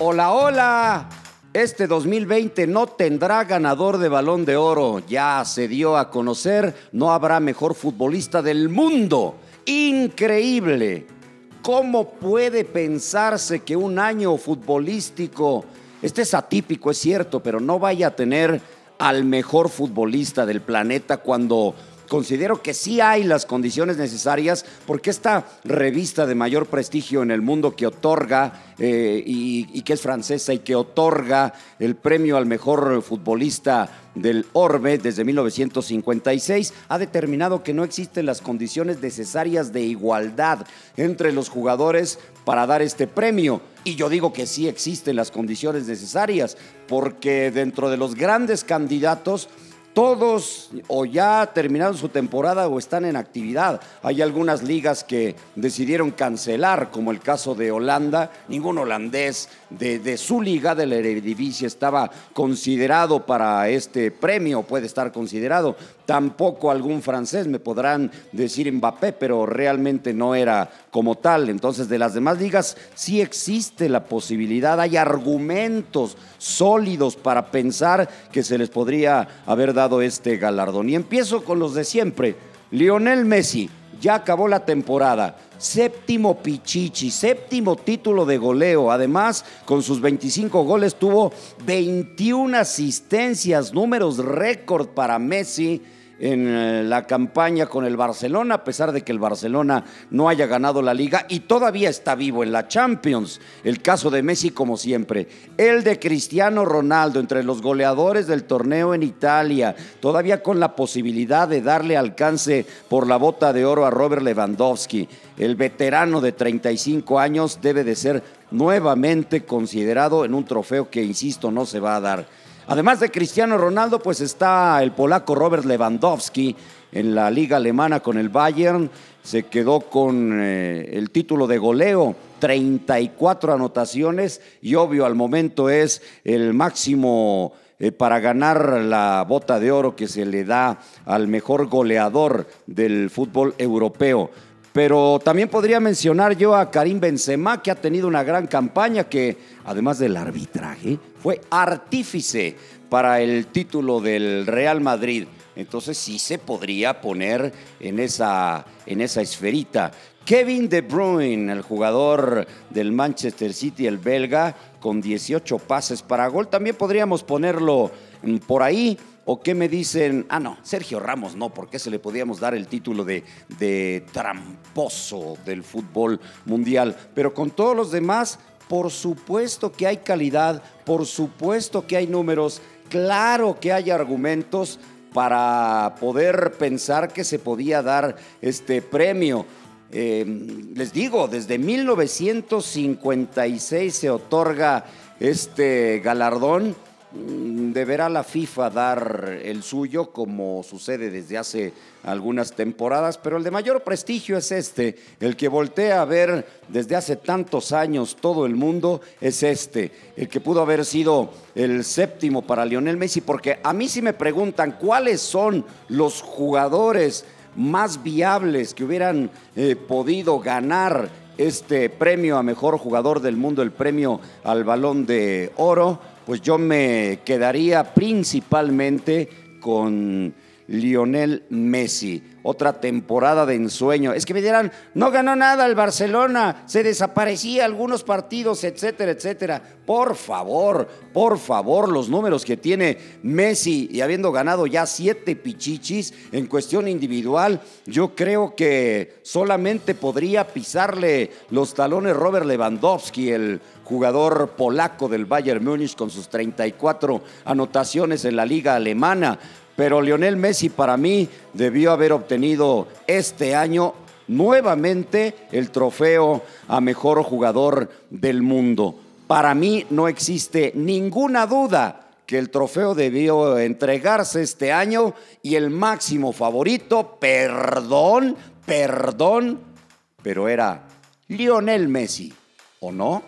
Hola, hola. Este 2020 no tendrá ganador de balón de oro. Ya se dio a conocer, no habrá mejor futbolista del mundo. Increíble. ¿Cómo puede pensarse que un año futbolístico, este es atípico, es cierto, pero no vaya a tener al mejor futbolista del planeta cuando considero que sí hay las condiciones necesarias porque esta revista de mayor prestigio en el mundo que otorga eh, y, que es francesa y que otorga el premio al mejor futbolista del Orbe desde 1956 ha determinado que no existen las condiciones necesarias de igualdad entre los jugadores para dar este premio. Y yo digo que sí existen las condiciones necesarias, porque dentro de los grandes candidatos todos o ya terminaron su temporada o están en actividad. Hay algunas ligas que decidieron cancelar, como el caso de Holanda. Ningún holandés de, su liga de la Eredivisie estaba considerado para este premio, puede estar considerado. Tampoco algún francés, me podrán decir Mbappé, pero realmente no era como tal. Entonces, de las demás ligas sí existe la posibilidad, hay argumentos sólidos para pensar que se les podría haber dado este galardón. Y empiezo con los de siempre. Lionel Messi ya acabó la temporada. Séptimo Pichichi, séptimo título de goleo. Además, con sus 25 goles tuvo 21 asistencias, números récord para Messi en eh, la campaña con el Barcelona, a pesar de que el Barcelona no haya ganado la liga y todavía está vivo en la Champions. El caso de Messi, como siempre. El de Cristiano Ronaldo, entre los goleadores del torneo en Italia, todavía con la posibilidad de darle alcance por la bota de oro a Robert Lewandowski. El veterano de 35 años debe de ser nuevamente considerado en un trofeo que, insisto, no se va a dar. Además de Cristiano Ronaldo, pues está el polaco Robert Lewandowski en la liga alemana con el Bayern. Se quedó con eh, el título de goleo, 34 anotaciones y obvio al momento es el máximo eh, para ganar la bota de oro que se le da al mejor goleador del fútbol europeo. Pero también podría mencionar yo a Karim Benzema, que ha tenido una gran campaña, que además del arbitraje, fue artífice para el título del Real Madrid. Entonces sí se podría poner en esa, en esa esferita. Kevin De Bruyne, el jugador del Manchester City, el belga, con 18 pases para gol. También podríamos ponerlo mm, por ahí. ¿O qué me dicen? Ah, no, Sergio Ramos no, porque se le podíamos dar el título de, de tramposo del fútbol mundial. Pero con todos los demás, por supuesto que hay calidad, por supuesto que hay números, claro que hay argumentos para poder pensar que se podía dar este premio. Eh, les digo, desde 1956 se otorga este galardón deberá la FIFA dar el suyo, como sucede desde hace algunas temporadas, pero el de mayor prestigio es este, el que voltea a ver desde hace tantos años todo el mundo es este, el que pudo haber sido el séptimo para Lionel Messi, porque a mí si me preguntan cuáles son los jugadores más viables que hubieran eh, podido ganar este premio a mejor jugador del mundo, el premio al balón de oro, pues yo me quedaría principalmente con Lionel Messi otra temporada de ensueño. Es que me dirán, no ganó nada el Barcelona, se desaparecía algunos partidos, etcétera, etcétera. Por favor, por favor, los números que tiene Messi y habiendo ganado ya siete pichichis en cuestión individual, yo creo que solamente podría pisarle los talones Robert Lewandowski, el jugador polaco del Bayern Múnich con sus 34 anotaciones en la liga alemana. Pero Lionel Messi para mí debió haber obtenido este año nuevamente el trofeo a mejor jugador del mundo. Para mí no existe ninguna duda que el trofeo debió entregarse este año y el máximo favorito, perdón, perdón, pero era Lionel Messi, ¿o no?